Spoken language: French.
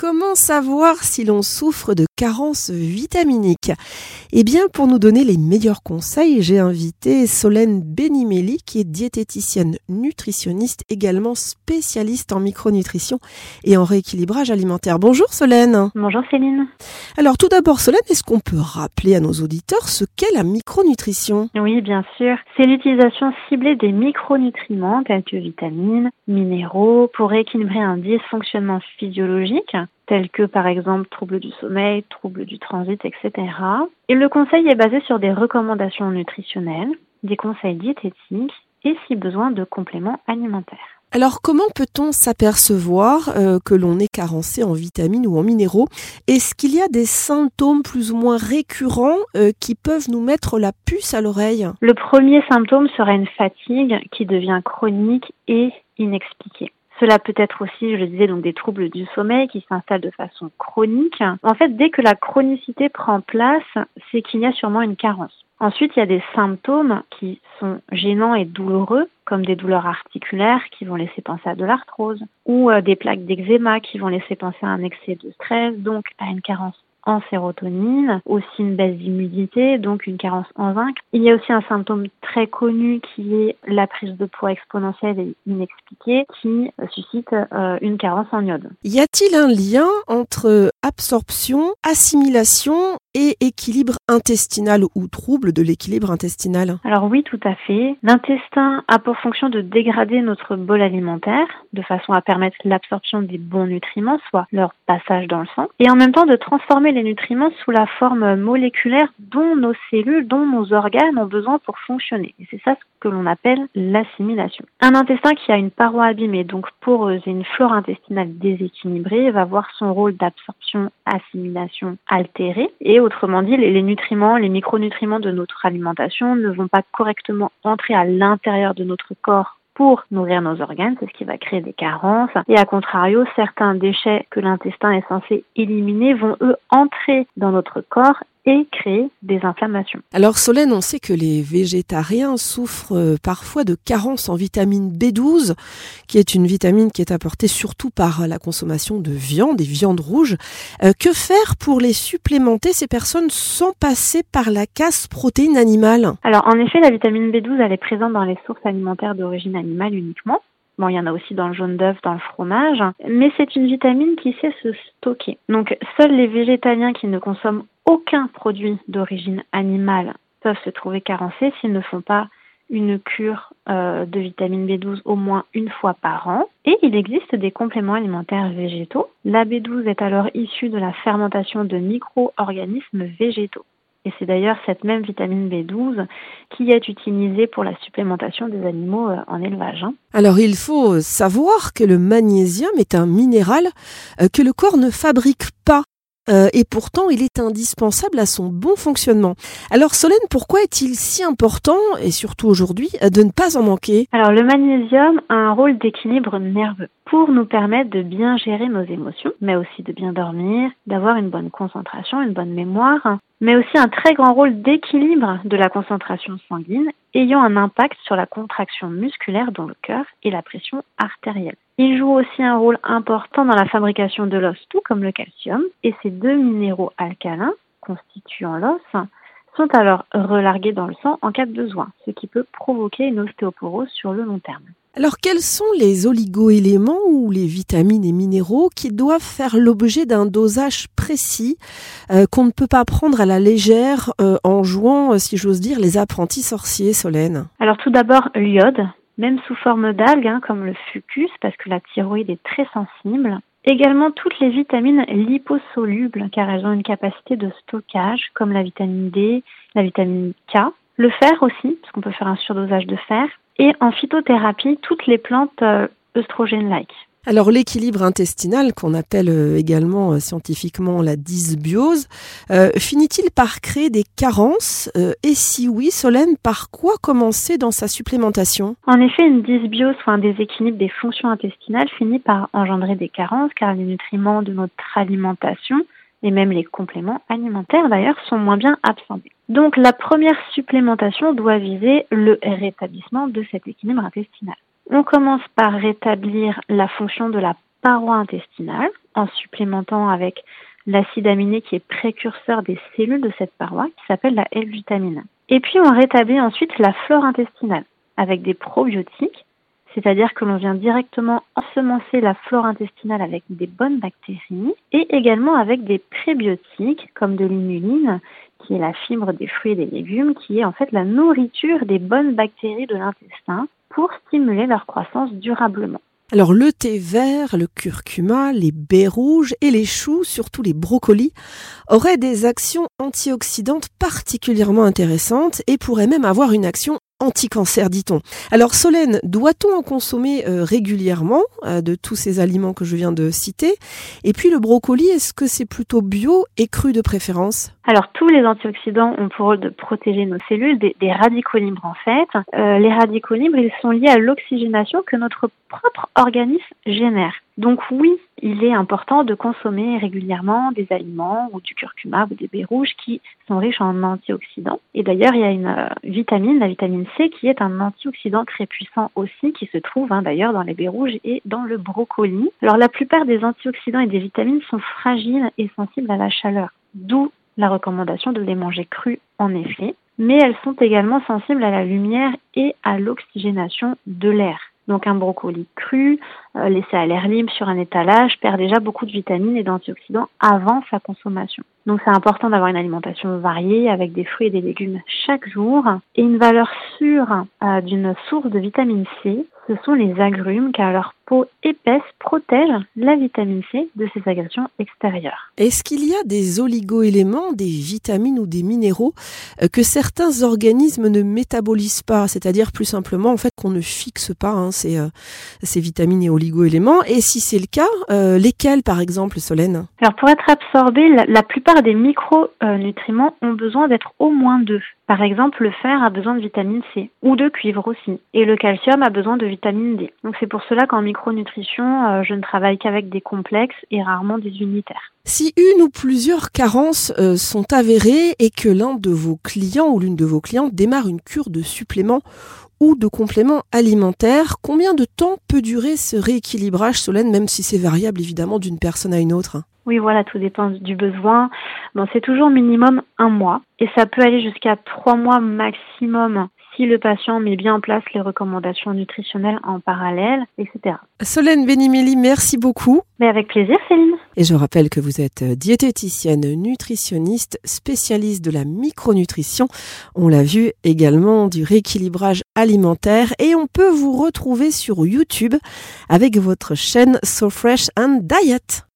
comment savoir si l'on souffre de carence vitaminique Eh bien, pour nous donner les meilleurs conseils, j'ai invité Solène Benimeli, qui est diététicienne nutritionniste, également spécialiste en micronutrition et en rééquilibrage alimentaire. Bonjour Solène. Bonjour Céline. Alors tout d'abord Solène, est-ce qu'on peut rappeler à nos auditeurs ce qu'est la micronutrition? Oui, bien sûr. C'est l'utilisation ciblée des micronutriments tels que vitamines, minéraux pour rééquilibrer un dysfonctionnement physiologique tels que par exemple troubles du sommeil, troubles du transit, etc. Et le conseil est basé sur des recommandations nutritionnelles, des conseils diététiques et si besoin de compléments alimentaires. Alors comment peut-on s'apercevoir euh, que l'on est carencé en vitamines ou en minéraux? Est-ce qu'il y a des symptômes plus ou moins récurrents euh, qui peuvent nous mettre la puce à l'oreille? Le premier symptôme serait une fatigue qui devient chronique et inexpliquée. Cela peut être aussi, je le disais, donc des troubles du sommeil qui s'installent de façon chronique. En fait, dès que la chronicité prend place, c'est qu'il y a sûrement une carence. Ensuite, il y a des symptômes qui sont gênants et douloureux, comme des douleurs articulaires qui vont laisser penser à de l'arthrose, ou euh, des plaques d'eczéma qui vont laisser penser à un excès de stress, donc à une carence en sérotonine, aussi une baisse d'immunité, donc une carence en zinc. Il y a aussi un symptôme très connu qui est la prise de poids exponentielle et inexpliquée qui suscite euh, une carence en iode. Y a-t-il un lien entre absorption, assimilation et équilibre intestinal ou trouble de l'équilibre intestinal? Alors oui, tout à fait. L'intestin a pour fonction de dégrader notre bol alimentaire de façon à permettre l'absorption des bons nutriments, soit leur passage dans le sang, et en même temps de transformer les nutriments sous la forme moléculaire dont nos cellules, dont nos organes ont besoin pour fonctionner. C'est ça ce que l'on appelle l'assimilation. Un intestin qui a une paroi abîmée, donc poreuse et une flore intestinale déséquilibrée, va voir son rôle d'absorption, assimilation altéré et autrement dit, les, nutriments, les micronutriments de notre alimentation ne vont pas correctement entrer à l'intérieur de notre corps pour nourrir nos organes, c'est ce qui va créer des carences. Et à contrario, certains déchets que l'intestin est censé éliminer vont eux entrer dans notre corps et créer des inflammations. Alors Solène, on sait que les végétariens souffrent euh, parfois de carence en vitamine B12, qui est une vitamine qui est apportée surtout par la consommation de viande, des viandes rouges. Euh, que faire pour les supplémenter, ces personnes, sans passer par la casse protéine animale? Alors en effet, la vitamine B12, elle est présente dans les sources alimentaires d'origine animale uniquement. Bon, il y en a aussi dans le jaune d'œuf, dans le fromage, mais c'est une vitamine qui sait se stocker. Donc, seuls les végétaliens qui ne consomment aucun produit d'origine animale peuvent se trouver carencés s'ils ne font pas une cure euh, de vitamine B12 au moins une fois par an. Et il existe des compléments alimentaires végétaux. La B12 est alors issue de la fermentation de micro-organismes végétaux. Et c'est d'ailleurs cette même vitamine B12 qui est utilisée pour la supplémentation des animaux euh, en élevage. Hein. Alors il faut savoir que le magnésium est un minéral euh, que le corps ne fabrique pas. Euh, et pourtant, il est indispensable à son bon fonctionnement. Alors Solène, pourquoi est-il si important, et surtout aujourd'hui, de ne pas en manquer? Alors le magnésium a un rôle d'équilibre nerveux pour nous permettre de bien gérer nos émotions, mais aussi de bien dormir, d'avoir une bonne concentration, une bonne mémoire, mais aussi un très grand rôle d'équilibre de la concentration sanguine, ayant un impact sur la contraction musculaire dans le cœur et la pression artérielle. Il joue aussi un rôle important dans la fabrication de l'os, tout comme le calcium, et ces deux minéraux alcalins constituant l'os sont alors relargués dans le sang en cas de besoin, ce qui peut provoquer une ostéoporose sur le long terme. Alors quels sont les oligoéléments ou les vitamines et minéraux qui doivent faire l'objet d'un dosage précis euh, qu'on ne peut pas prendre à la légère euh, en jouant, euh, si j'ose dire, les apprentis sorciers, Solène? Alors tout d'abord l'iode, même sous forme d'algues hein, comme le fucus parce que la thyroïde est très sensible. Également toutes les vitamines liposolubles car elles ont une capacité de stockage comme la vitamine D, la vitamine K. Le fer aussi, parce qu'on peut faire un surdosage de fer et en phytothérapie toutes les plantes euh, œstrogènes-like. Alors l'équilibre intestinal, qu'on appelle euh, également euh, scientifiquement la dysbiose, finit-il par créer des carences? Et si oui, Solène, par quoi commencer dans sa supplémentation? En effet, une dysbiose ou un déséquilibre des fonctions intestinales finit par engendrer des carences car les nutriments de notre alimentation et même les compléments alimentaires d'ailleurs sont moins bien absorbés. Donc la première supplémentation doit viser le rétablissement de cet équilibre intestinal. On commence par rétablir la fonction de la paroi intestinale en supplémentant avec l'acide aminé qui est précurseur des cellules de cette paroi qui s'appelle la L-vitamine. Et puis on rétablit ensuite la flore intestinale avec des probiotiques, c'est-à-dire que l'on vient directement ensemencer la flore intestinale avec des bonnes bactéries et également avec des prébiotiques comme de l'inuline qui est la fibre des fruits et des légumes, qui est en fait la nourriture des bonnes bactéries de l'intestin pour stimuler leur croissance durablement. Alors le thé vert, le curcuma, les baies rouges et les choux, surtout les brocolis, auraient des actions antioxydantes particulièrement intéressantes et pourraient même avoir une action anti-cancer, dit-on. Alors Solène, doit-on en consommer euh, régulièrement euh, de tous ces aliments que je viens de citer? Et puis le brocoli, est-ce que c'est plutôt bio et cru de préférence? Alors tous les antioxydants ont pour rôle de protéger nos cellules des, radicaux libres en fait. Euh, les radicaux libres, ils sont liés à l'oxygénation que notre propre organisme génère. Donc oui, il est important de consommer régulièrement des aliments ou du curcuma ou des baies rouges qui sont riches en antioxydants. Et d'ailleurs, il y a une euh, vitamine, la vitamine C, qui est un antioxydant très puissant aussi, qui se trouve hein, d'ailleurs dans les baies rouges et dans le brocoli. Alors la plupart des antioxydants et des vitamines sont fragiles et sensibles à la chaleur, d'où la recommandation de les manger crus en effet, mais elles sont également sensibles à la lumière et à l'oxygénation de l'air. Donc un brocoli cru, euh, laissé à l'air libre sur un étalage, perd déjà beaucoup de vitamines et d'antioxydants avant sa consommation. Donc c'est important d'avoir une alimentation variée avec des fruits et des légumes chaque jour et une valeur sûre euh, d'une source de vitamine C ce sont les agrumes car leur peau épaisse protège la vitamine C de ses agressions extérieures. Est-ce qu'il y a des oligoéléments, des vitamines ou des minéraux euh, que certains organismes ne métabolisent pas, c'est-à-dire plus simplement en fait qu'on ne fixe pas hein, ces, euh, ces, vitamines et oligoéléments Et si c'est le cas, euh, lesquels par exemple, Solène? Alors pour être absorbés, la, plupart des micronutriments ont besoin d'être au moins deux. Par exemple, le fer a besoin de vitamine C ou de cuivre aussi, et le calcium a besoin de vitamine D. Donc c'est pour cela qu'en micronutrition, euh, je ne travaille qu'avec des complexes et rarement des unitaires. Si une ou plusieurs carences euh, sont avérées et que l'un de vos clients ou l'une de vos clientes démarre une cure de supplément ou de compléments alimentaires, combien de temps peut durer ce rééquilibrage Solène, même si c'est variable évidemment d'une personne à une autre? Oui, voilà, tout dépend du besoin. Bon, c'est toujours minimum un mois et ça peut aller jusqu'à trois mois maximum si le patient met bien en place les recommandations nutritionnelles en parallèle, etc. Solène Benimeli, merci beaucoup. Mais avec plaisir, Céline. Et je rappelle que vous êtes diététicienne, nutritionniste, spécialiste de la micronutrition. On l'a vu également du rééquilibrage alimentaire et on peut vous retrouver sur YouTube avec votre chaîne So Fresh and Diet.